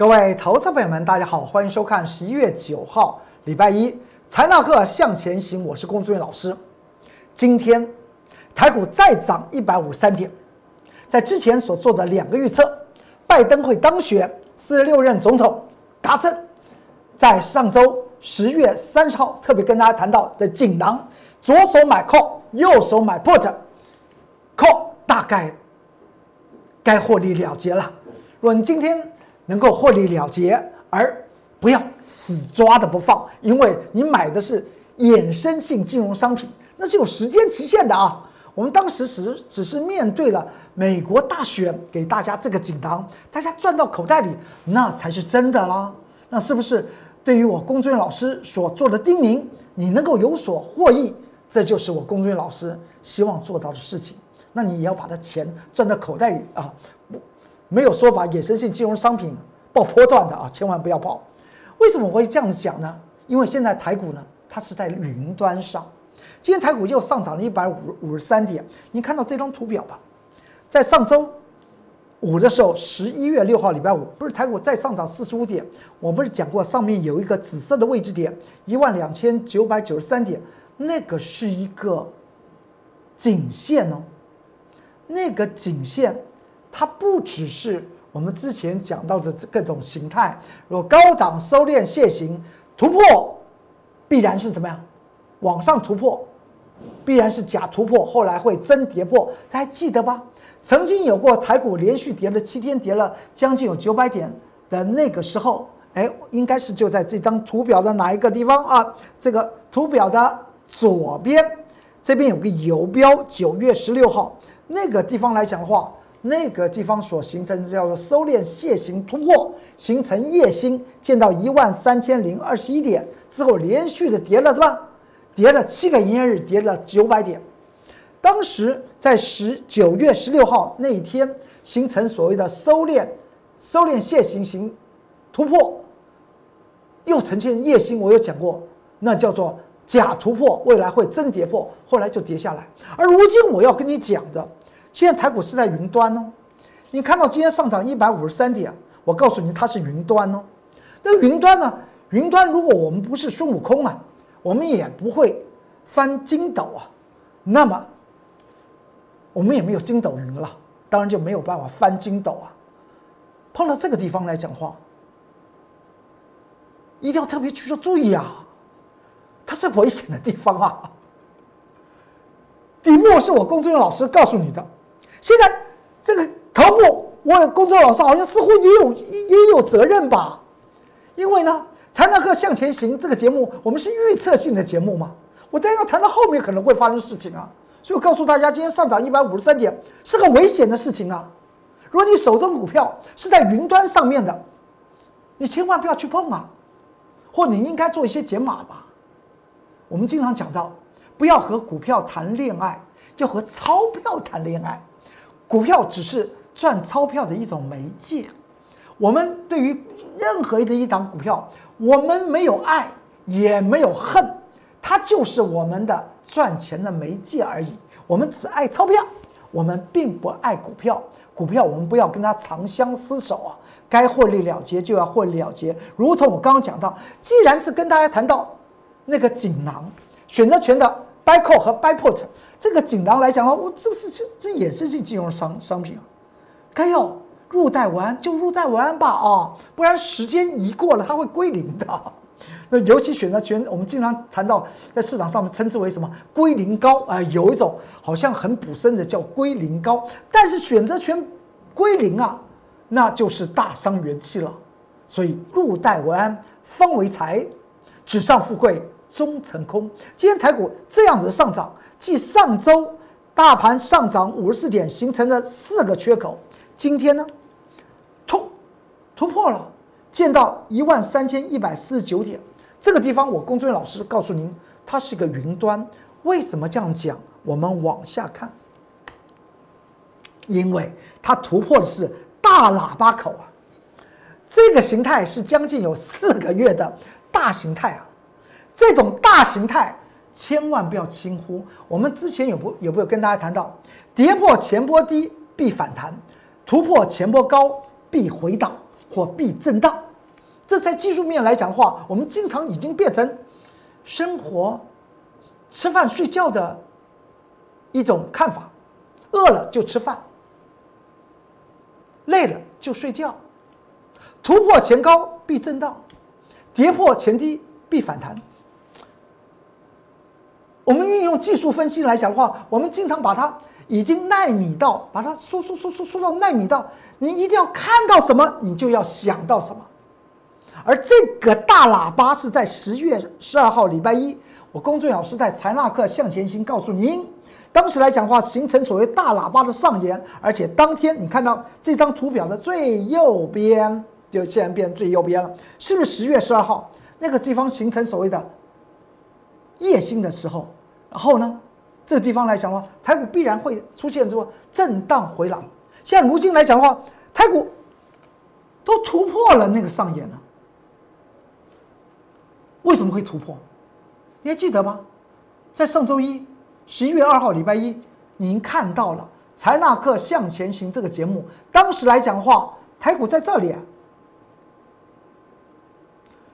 各位投资朋友们，大家好，欢迎收看十一月九号礼拜一财纳课向前行，我是龚志远老师。今天台股再涨一百五十三点，在之前所做的两个预测，拜登会当选四十六任总统达阵，在上周十月三十号特别跟大家谈到的锦囊，左手买 call，右手买 put，call 大概该获利了结了。若你今天能够获利了结，而不要死抓的不放，因为你买的是衍生性金融商品，那是有时间期限的啊。我们当时只只是面对了美国大选，给大家这个锦囊，大家赚到口袋里，那才是真的啦。那是不是对于我龚俊老师所做的叮咛，你能够有所获益？这就是我龚俊老师希望做到的事情。那你也要把它钱赚到口袋里啊！没有说把衍生性金融商品爆波段的啊，千万不要爆。为什么我会这样讲呢？因为现在台股呢，它是在云端上。今天台股又上涨了一百五五十三点。你看到这张图表吧？在上周五的时候，十一月六号礼拜五，不是台股再上涨四十五点？我不是讲过上面有一个紫色的位置点，一万两千九百九十三点，那个是一个颈线哦。那个颈线，它不只是我们之前讲到的各种形态，如果高档收敛楔形突破，必然是怎么样？往上突破，必然是假突破，后来会真跌破，大家记得吧？曾经有过台股连续跌了七天，跌了将近有九百点的那个时候，哎，应该是就在这张图表的哪一个地方啊？这个图表的左边，这边有个游标，九月十六号。那个地方来讲的话，那个地方所形成叫做收敛楔形突破，形成夜星，见到一万三千零二十一点之后，连续的跌了是吧？跌了七个营业日，跌了九百点。当时在十九月十六号那一天，形成所谓的收敛收敛楔形形突破，又呈现夜星，我有讲过，那叫做假突破，未来会真跌破，后来就跌下来。而如今我要跟你讲的。现在台股是在云端哦，你看到今天上涨一百五十三点，我告诉你它是云端哦。那云端呢？云端如果我们不是孙悟空啊，我们也不会翻筋斗啊。那么我们也没有筋斗云了，当然就没有办法翻筋斗啊。碰到这个地方来讲话，一定要特别去说注意啊，它是危险的地方啊。底部是我工作人员老师告诉你的。现在这个头部，我工作老师好像似乎也有也有责任吧？因为呢，《财纳课向前行》这个节目，我们是预测性的节目嘛，我当然要谈到后面可能会发生事情啊，所以我告诉大家，今天上涨一百五十三点是个危险的事情啊。如果你手中股票是在云端上面的，你千万不要去碰啊，或你应该做一些减码吧。我们经常讲到，不要和股票谈恋爱，要和钞票谈恋爱。股票只是赚钞票的一种媒介，我们对于任何的一档股票，我们没有爱也没有恨，它就是我们的赚钱的媒介而已。我们只爱钞票，我们并不爱股票。股票我们不要跟它长相厮守啊，该获利了结就要获利了结。如同我刚刚讲到，既然是跟大家谈到那个锦囊选择权的 buy call 和 buy put。这个锦囊来讲的话，我这是这这也是性金融商商品啊，该要入袋为安就入袋为安吧啊，不然时间一过了它会归零的。那尤其选择权，我们经常谈到在市场上面称之为什么归零高啊，有一种好像很补身的叫归零高，但是选择权归零啊，那就是大伤元气了。所以入袋为安方为财，纸上富贵终成空。今天台股这样子上涨。继上周大盘上涨五十四点，形成了四个缺口，今天呢突突破了，见到一万三千一百四十九点，这个地方我工作人员老师告诉您，它是个云端。为什么这样讲？我们往下看，因为它突破的是大喇叭口啊，这个形态是将近有四个月的大形态啊，这种大形态。千万不要轻忽。我们之前有不有没有跟大家谈到，跌破前波低必反弹，突破前波高必回档。或必震荡。这在技术面来讲的话，我们经常已经变成生活吃饭睡觉的一种看法，饿了就吃饭，累了就睡觉，突破前高必震荡，跌破前低必反弹。我们运用技术分析来讲的话，我们经常把它已经纳米到，把它缩缩缩缩缩到纳米到，你一定要看到什么，你就要想到什么。而这个大喇叭是在十月十二号礼拜一，我龚俊老师在财纳课向前行告诉您，当时来讲话形成所谓大喇叭的上沿，而且当天你看到这张图表的最右边，就竟然变成最右边了，是不是十月十二号那个地方形成所谓的夜星的时候？然后呢，这个地方来讲的话，台股必然会出现这个震荡回廊。现如今来讲的话，台股都突破了那个上沿了。为什么会突破？你还记得吗？在上周一，十一月二号礼拜一，您看到了《财纳克向前行》这个节目。当时来讲的话，台股在这里，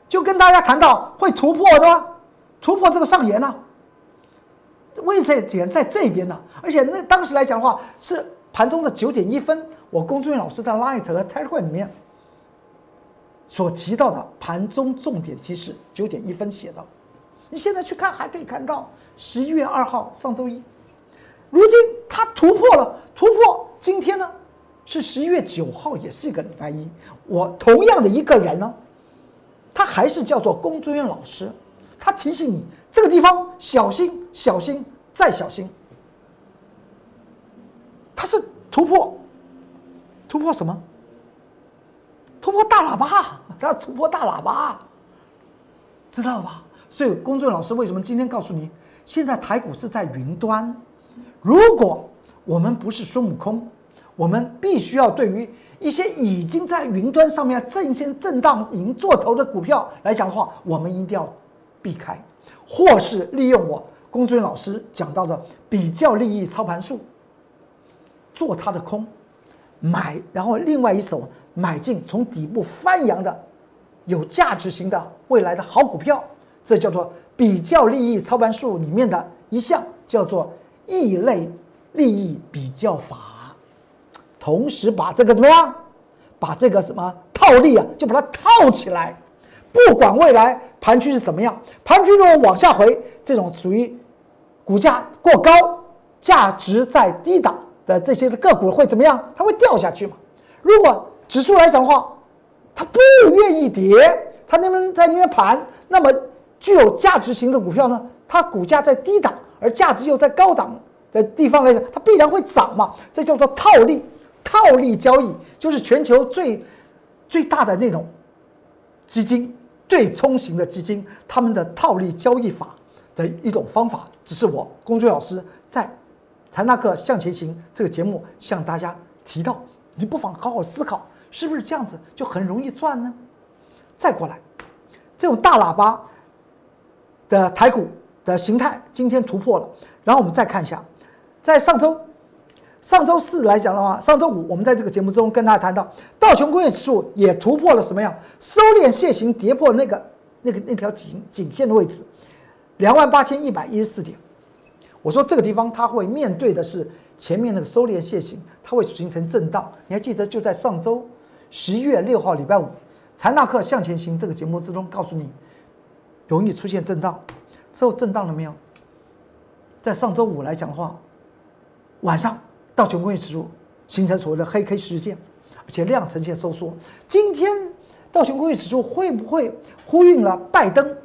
就跟大家谈到会突破的，突破这个上沿呢。位置点在这边呢，而且那当时来讲的话，是盘中的九点一分，我龚俊老师在 Light 和 Telegram 里面。所提到的盘中重点提示，九点一分写的，你现在去看还可以看到十一月二号上周一，如今它突破了，突破今天呢是十一月九号，也是一个礼拜一。我同样的一个人呢，他还是叫做龚尊元老师，他提醒你这个地方小心，小心再小心。他是突破，突破什么？突破大喇叭，他要突破大喇叭，知道吧？所以，公众老师为什么今天告诉你，现在台股是在云端？如果我们不是孙悟空，我们必须要对于一些已经在云端上面震线震荡已经做头的股票来讲的话，我们一定要避开，或是利用我公孙老师讲到的比较利益操盘术，做它的空，买，然后另外一手。买进从底部翻扬的有价值型的未来的好股票，这叫做比较利益操盘术里面的一项，叫做异类利益比较法。同时把这个怎么样？把这个什么套利啊，就把它套起来。不管未来盘区是怎么样，盘区如果往下回，这种属于股价过高、价值在低档的这些个股会怎么样？它会掉下去嘛？如果指数来讲的话，它不愿意跌，它能不能在那边盘？那么具有价值型的股票呢？它股价在低档，而价值又在高档的地方来讲，它必然会涨嘛？这叫做套利，套利交易就是全球最最大的那种基金对冲型的基金，他们的套利交易法的一种方法。只是我龚俊老师在《财纳克向前行》这个节目向大家提到，你不妨好好思考。是不是这样子就很容易赚呢？再过来，这种大喇叭的台股的形态今天突破了，然后我们再看一下，在上周上周四来讲的话，上周五我们在这个节目中跟大家谈到道琼工业指数也突破了什么样？收敛线型跌破那个那个那条颈颈线的位置，两万八千一百一十四点。我说这个地方它会面对的是前面那个收敛线型，它会形成震荡。你还记得就在上周？十一月六号礼拜五，财纳克向前行这个节目之中，告诉你容易出现震荡。之后震荡了没有？在上周五来讲的话，晚上道琼工业指数形成所谓的黑 K 十日线，而且量呈现收缩。今天道琼工业指数会不会呼应了拜登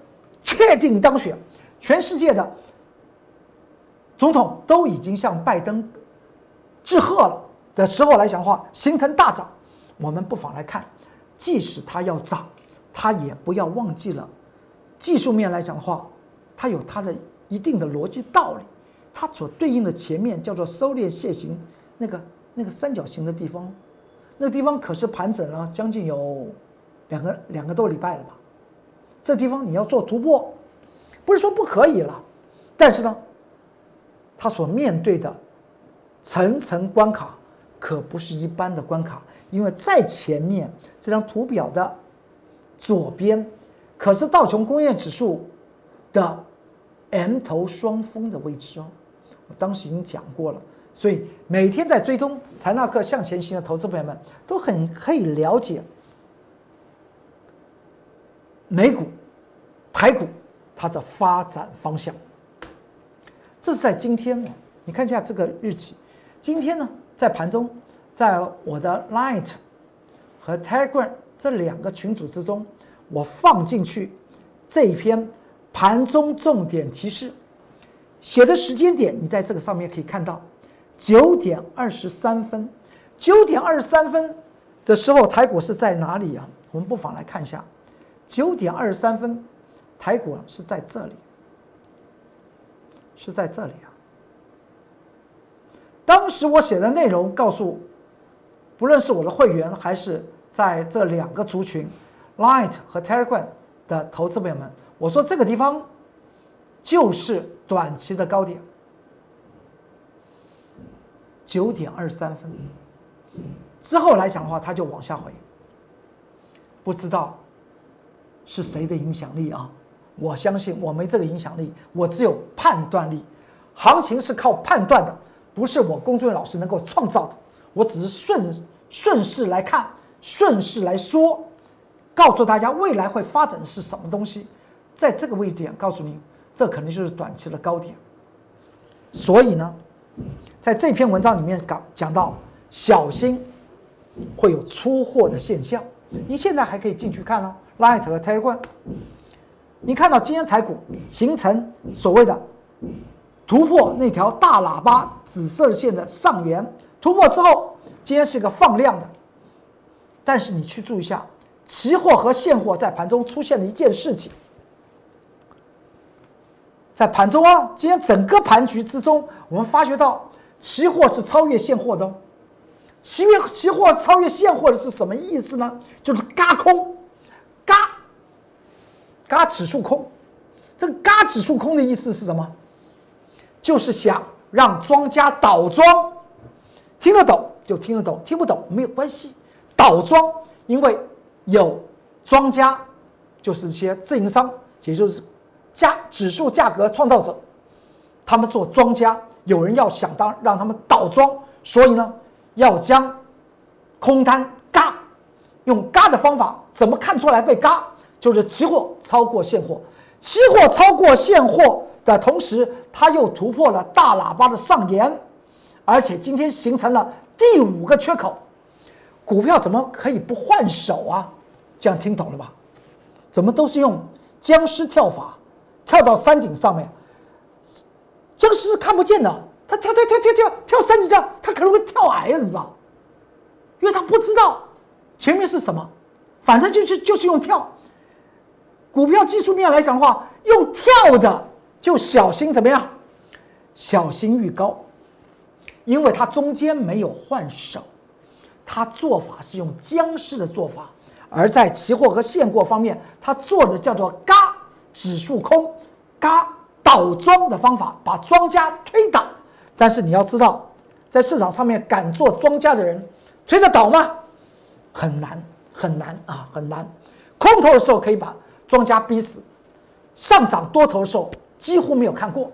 确定当选？全世界的总统都已经向拜登致贺了的时候来讲的话，形成大涨。我们不妨来看，即使它要涨，它也不要忘记了，技术面来讲的话，它有它的一定的逻辑道理。它所对应的前面叫做收敛线形，那个那个三角形的地方，那个地方可是盘整了将近有两个两个多礼拜了吧？这地方你要做突破，不是说不可以了，但是呢，它所面对的层层关卡。可不是一般的关卡，因为在前面这张图表的左边，可是道琼工业指数的 M 头双峰的位置哦。当时已经讲过了，所以每天在追踪财纳克向前行的投资朋友们都很可以了解美股、台股它的发展方向。这是在今天，你看一下这个日期。今天呢，在盘中，在我的 Light 和 Telegram 这两个群组之中，我放进去这一篇盘中重点提示，写的时间点，你在这个上面可以看到，九点二十三分，九点二十三分的时候，台股是在哪里啊？我们不妨来看一下，九点二十三分，台股是在这里。是在这里啊！当时我写的内容告诉，不论是我的会员还是在这两个族群，Light 和 Telegram 的投资朋友们，我说这个地方就是短期的高点，九点二十三分之后来讲的话，它就往下回。不知道是谁的影响力啊？我相信我没这个影响力，我只有判断力。行情是靠判断的，不是我龚俊老师能够创造的。我只是顺顺势来看，顺势来说，告诉大家未来会发展的是什么东西。在这个位置点告诉你，这肯定就是短期的高点。所以呢，在这篇文章里面讲讲到，小心会有出货的现象。你现在还可以进去看哦，Light 和 Telegram。你看到今天台股形成所谓的突破那条大喇叭紫色线的上沿，突破之后，今天是一个放量的。但是你去注意一下，期货和现货在盘中出现了一件事情，在盘中啊，今天整个盘局之中，我们发觉到期货是超越现货的。期月期货超越现货的是什么意思呢？就是嘎空，嘎。嘎指数空，这个嘎指数空的意思是什么？就是想让庄家倒庄，听得懂就听得懂，听不懂没有关系。倒庄，因为有庄家，就是一些自营商，也就是价指数价格创造者，他们做庄家，有人要想当让他们倒庄，所以呢，要将空单嘎，用嘎的方法，怎么看出来被嘎？就是期货超过现货，期货超过现货的同时，它又突破了大喇叭的上沿，而且今天形成了第五个缺口，股票怎么可以不换手啊？这样听懂了吧？怎么都是用僵尸跳法，跳到山顶上面，僵尸是看不见的，他跳跳跳跳跳跳山顶上，他可能会跳矮了，是吧？因为他不知道前面是什么，反正就是就是用跳。股票技术面来讲的话，用跳的就小心怎么样？小心遇高，因为它中间没有换手，它做法是用僵尸的做法，而在期货和现货方面，它做的叫做嘎指数空、嘎倒庄的方法，把庄家推倒。但是你要知道，在市场上面敢做庄家的人，推得倒吗？很难，很难啊，很难。空头的时候可以把。庄家逼死，上涨多头的时候几乎没有看过。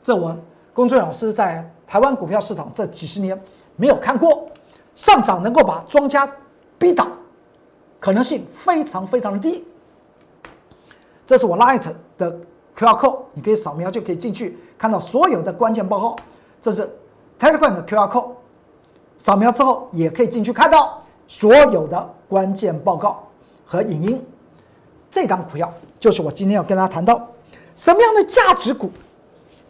这我龚俊老师在台湾股票市场这几十年没有看过，上涨能够把庄家逼倒，可能性非常非常的低。这是我 Light 的 QR code，你可以扫描就可以进去看到所有的关键报告。这是 Telegram 的 QR code，扫描之后也可以进去看到所有的关键报告和影音。这档股票就是我今天要跟大家谈到，什么样的价值股？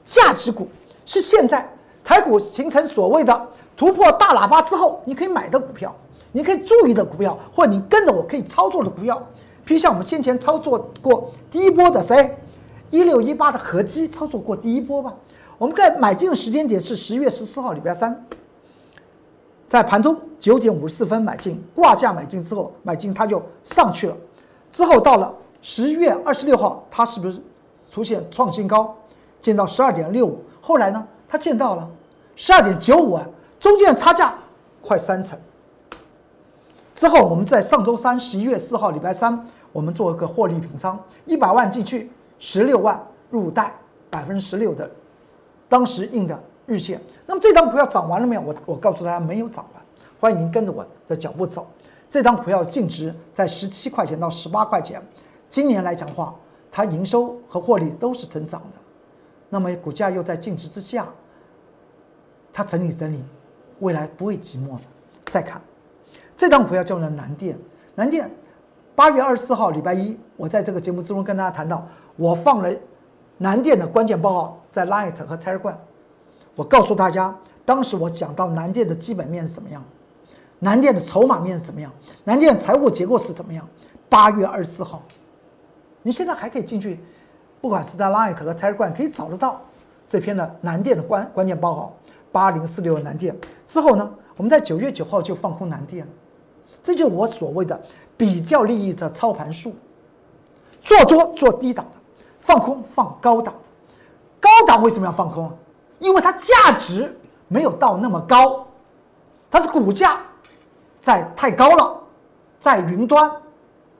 价值股是现在台股形成所谓的突破大喇叭之后，你可以买的股票，你可以注意的股票，或你跟着我可以操作的股票。比如像我们先前操作过第一波的谁，一六一八的合击操作过第一波吧。我们在买进的时间点是十一月十四号礼拜三，在盘中九点五十四分买进，挂价买进之后买进它就上去了。之后到了十一月二十六号，它是不是出现创新高，见到十二点六五？后来呢，它见到了十二点九五啊，中间差价快三成。之后我们在上周三十一月四号礼拜三，我们做一个获利平仓，一百万进去，十六万入袋，百分之十六的当时印的日线。那么这张股票涨完了没有？我我告诉大家没有涨完，欢迎您跟着我的脚步走。这张股票的净值在十七块钱到十八块钱，今年来讲的话，它营收和获利都是成长的。那么股价又在净值之下，它整理整理，未来不会寂寞的。再看这张股票叫做南电，南电八月二十四号礼拜一，我在这个节目之中跟大家谈到，我放了南电的关键报告在 Light 和 Telegram，我告诉大家，当时我讲到南电的基本面是怎么样。南电的筹码面是怎么样？南电的财务结构是怎么样？八月二十四号，你现在还可以进去，不管是在 Light 和 Telegram 可以找得到这篇的南电的关关键报告。八零四六南电之后呢，我们在九月九号就放空南电，这就我所谓的比较利益的操盘术，做多做低档的，放空放高档的。高档为什么要放空？因为它价值没有到那么高，它的股价。在太高了，在云端，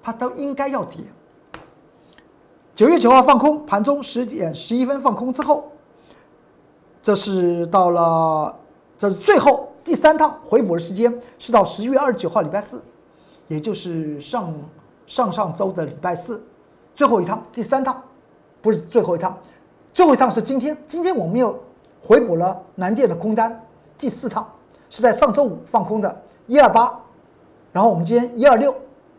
它都应该要跌。九月九号放空，盘中十点十一分放空之后，这是到了，这是最后第三趟回补的时间，是到十一月二十九号礼拜四，也就是上上上周的礼拜四，最后一趟，第三趟，不是最后一趟，最后一趟是今天，今天我们又回补了南电的空单，第四趟是在上周五放空的。一二八，然后我们今天一二六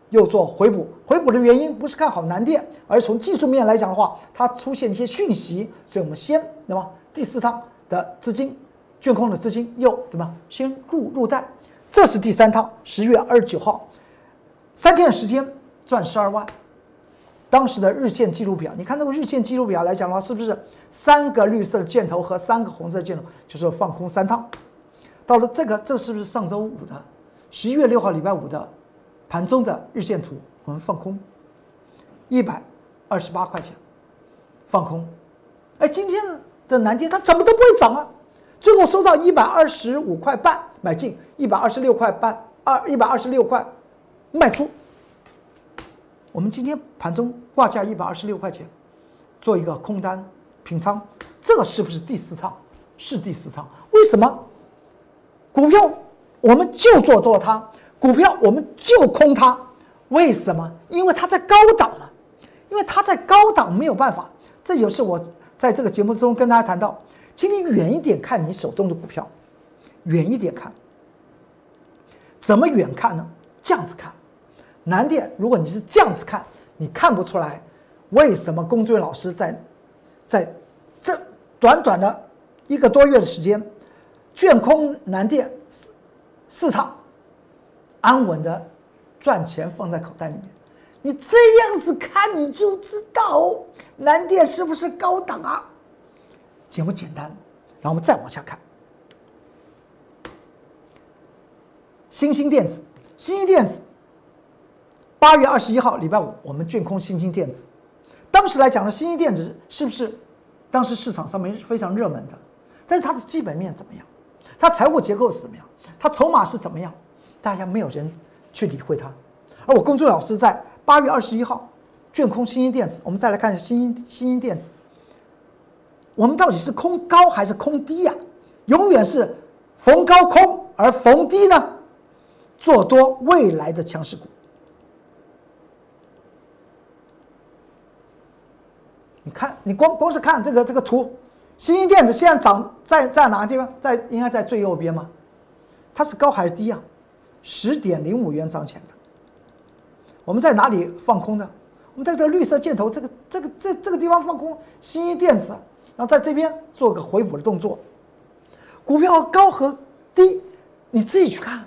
又做回补，回补的原因不是看好南电，而从技术面来讲的话，它出现一些讯息，所以我们先那么第四趟的资金，卷空的资金又怎么先入入袋，这是第三趟，十月二十九号，三天的时间赚十二万，当时的日线记录表，你看那个日线记录表来讲的话，是不是三个绿色箭头和三个红色箭头，就是放空三趟，到了这个，这是不是上周五的？十一月六号礼拜五的盘中的日线图，我们放空一百二十八块钱，放空。哎，今天的南京它怎么都不会涨啊？最后收到一百二十五块半买进，一百二十六块半二一百二十六块卖出。我们今天盘中挂价一百二十六块钱，做一个空单平仓，这个是不是第四趟？是第四趟？为什么股票？我们就做做它，股票我们就空它，为什么？因为它在高档嘛，因为它在高档没有办法。这就是我在这个节目之中跟大家谈到，请你远一点看你手中的股票，远一点看。怎么远看呢？这样子看，难点。如果你是这样子看，你看不出来为什么龚俊老师在在这短短的一个多月的时间，卷空难电。四四趟，安稳的赚钱放在口袋里面，你这样子看你就知道南电是不是高档啊？简不简单？然后我们再往下看，星星电子，星星电子，八月二十一号礼拜五，我们卷空星星电子。当时来讲呢，星星电子是不是当时市场上面非常热门的？但是它的基本面怎么样？它财务结构是怎么样？它筹码是怎么样？大家没有人去理会它。而我公众老师在八月二十一号卷空新兴电子，我们再来看一下新兴新兴电子。我们到底是空高还是空低呀？永远是逢高空，而逢低呢，做多未来的强势股。看，你光光是看这个这个图。新兴电子现在涨在在哪个地方？在应该在最右边吗？它是高还是低啊？十点零五元涨起来的。我们在哪里放空的？我们在这个绿色箭头这个这个这这个地方放空新兴电子，然后在这边做个回补的动作。股票高和低，你自己去看，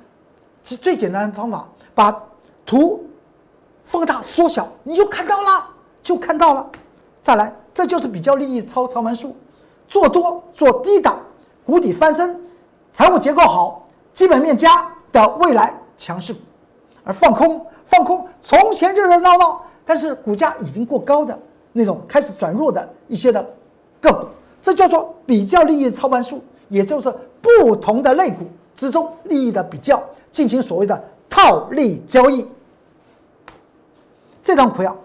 是最简单的方法，把图放大缩小，你就看到了，就看到了。再来，这就是比较利益操操盘术。做多做低档，谷底翻身，财务结构好，基本面佳的未来强势股，而放空放空从前热热闹闹，但是股价已经过高的那种开始转弱的一些的个股，这叫做比较利益操盘术，也就是不同的类股之中利益的比较，进行所谓的套利交易。这张股票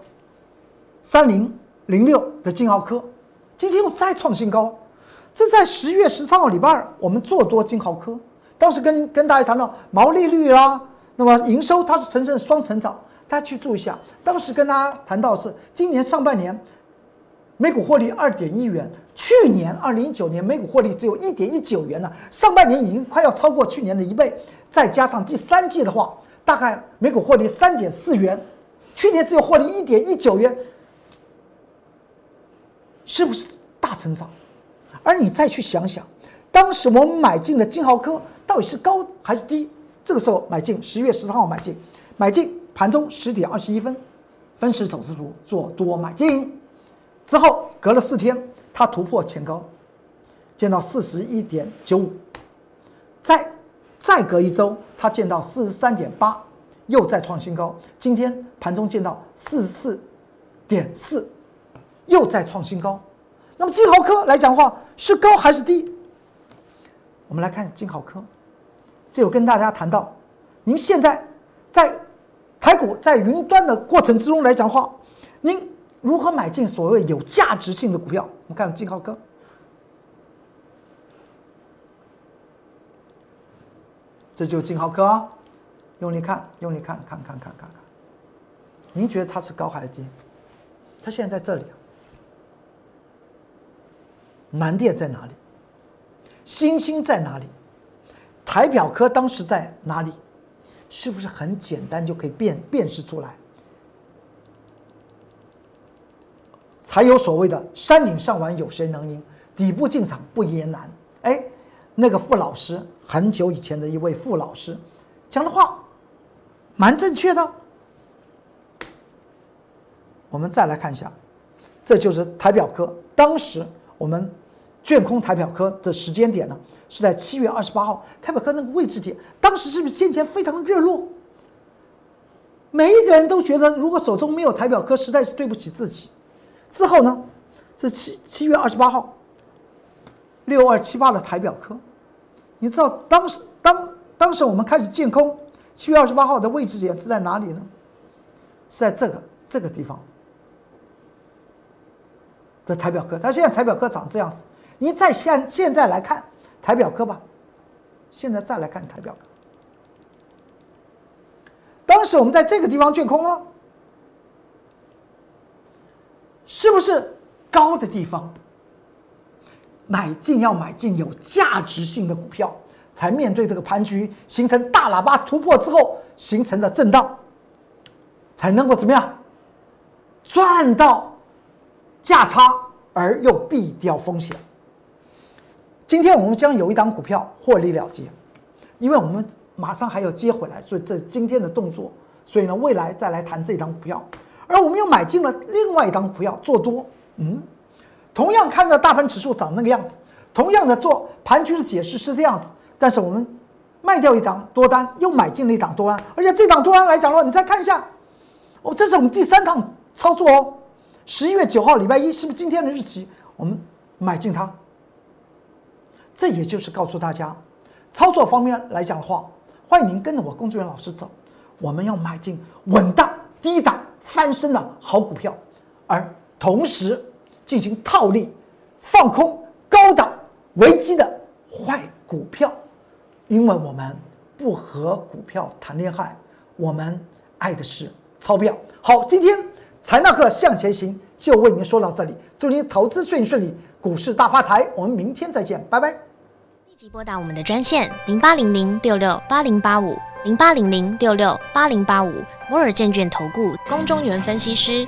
三零零六的金豪科，今天又再创新高。这在十月十三号礼拜二，我们做多金豪科，当时跟跟大家谈到毛利率啦，那么营收它是呈现双成长，大家去注意一下。当时跟大家谈到是今年上半年每股获利二点一元，去年二零一九年每股获利只有一点一九元呢，上半年已经快要超过去年的一倍，再加上第三季的话，大概每股获利三点四元。去年只有获利一点一九元，是不是大成长？而你再去想想，当时我们买进的金豪科到底是高还是低？这个时候买进，十月十三号买进，买进盘中十点二十一分，分时走势图做多买进，之后隔了四天，它突破前高，见到四十一点九五，再再隔一周，它见到四十三点八。又再创新高，今天盘中见到四十四点四，又在创新高。那么金豪科来讲话，是高还是低？我们来看金豪科，这有跟大家谈到，您现在在台股在云端的过程之中来讲话，您如何买进所谓有价值性的股票？我们看金豪科，这就是金豪科啊。用力看，用力看，看看看看看，您觉得它是高还是低？它现在在这里，南电在哪里？星星在哪里？台表科当时在哪里？是不是很简单就可以辨辨识出来？才有所谓的“山顶上玩有谁能赢，底部进场不也难”？哎，那个傅老师很久以前的一位傅老师讲的话。蛮正确的。我们再来看一下，这就是台表科。当时我们卷空台表科的时间点呢，是在七月二十八号。台表科那个位置点，当时是不是先前非常热络？每一个人都觉得，如果手中没有台表科，实在是对不起自己。之后呢，是七七月二十八号，六二七八的台表科。你知道当时当当时我们开始建空。七月二十八号的位置点是在哪里呢？是在这个这个地方的台表科。它现在台表科长这样子。你再现现在来看台表科吧。现在再来看台表科。当时我们在这个地方卷空了，是不是高的地方？买进要买进有价值性的股票。才面对这个盘局形成大喇叭突破之后形成的震荡，才能够怎么样赚到价差而又避掉风险。今天我们将有一档股票获利了结，因为我们马上还要接回来，所以这是今天的动作，所以呢未来再来谈这档股票，而我们又买进了另外一档股票做多，嗯，同样看到大盘指数长那个样子，同样的做盘局的解释是这样子。但是我们卖掉一档多单，又买进了一档多单，而且这档多单来讲的话，你再看一下，哦，这是我们第三趟操作哦。十一月九号礼拜一，是不是今天的日期？我们买进它。这也就是告诉大家，操作方面来讲的话，欢迎您跟着我工作人员老师走，我们要买进稳当、低档、翻身的好股票，而同时进行套利、放空高档危机的坏股票。因为我们不和股票谈恋爱，我们爱的是钞票。好，今天财纳克向前行就为您说到这里，祝您投资顺顺利，股市大发财。我们明天再见，拜拜。立即拨打我们的专线零八零零六六八零八五零八零零六六八零八五摩尔证券投顾龚中原分析师。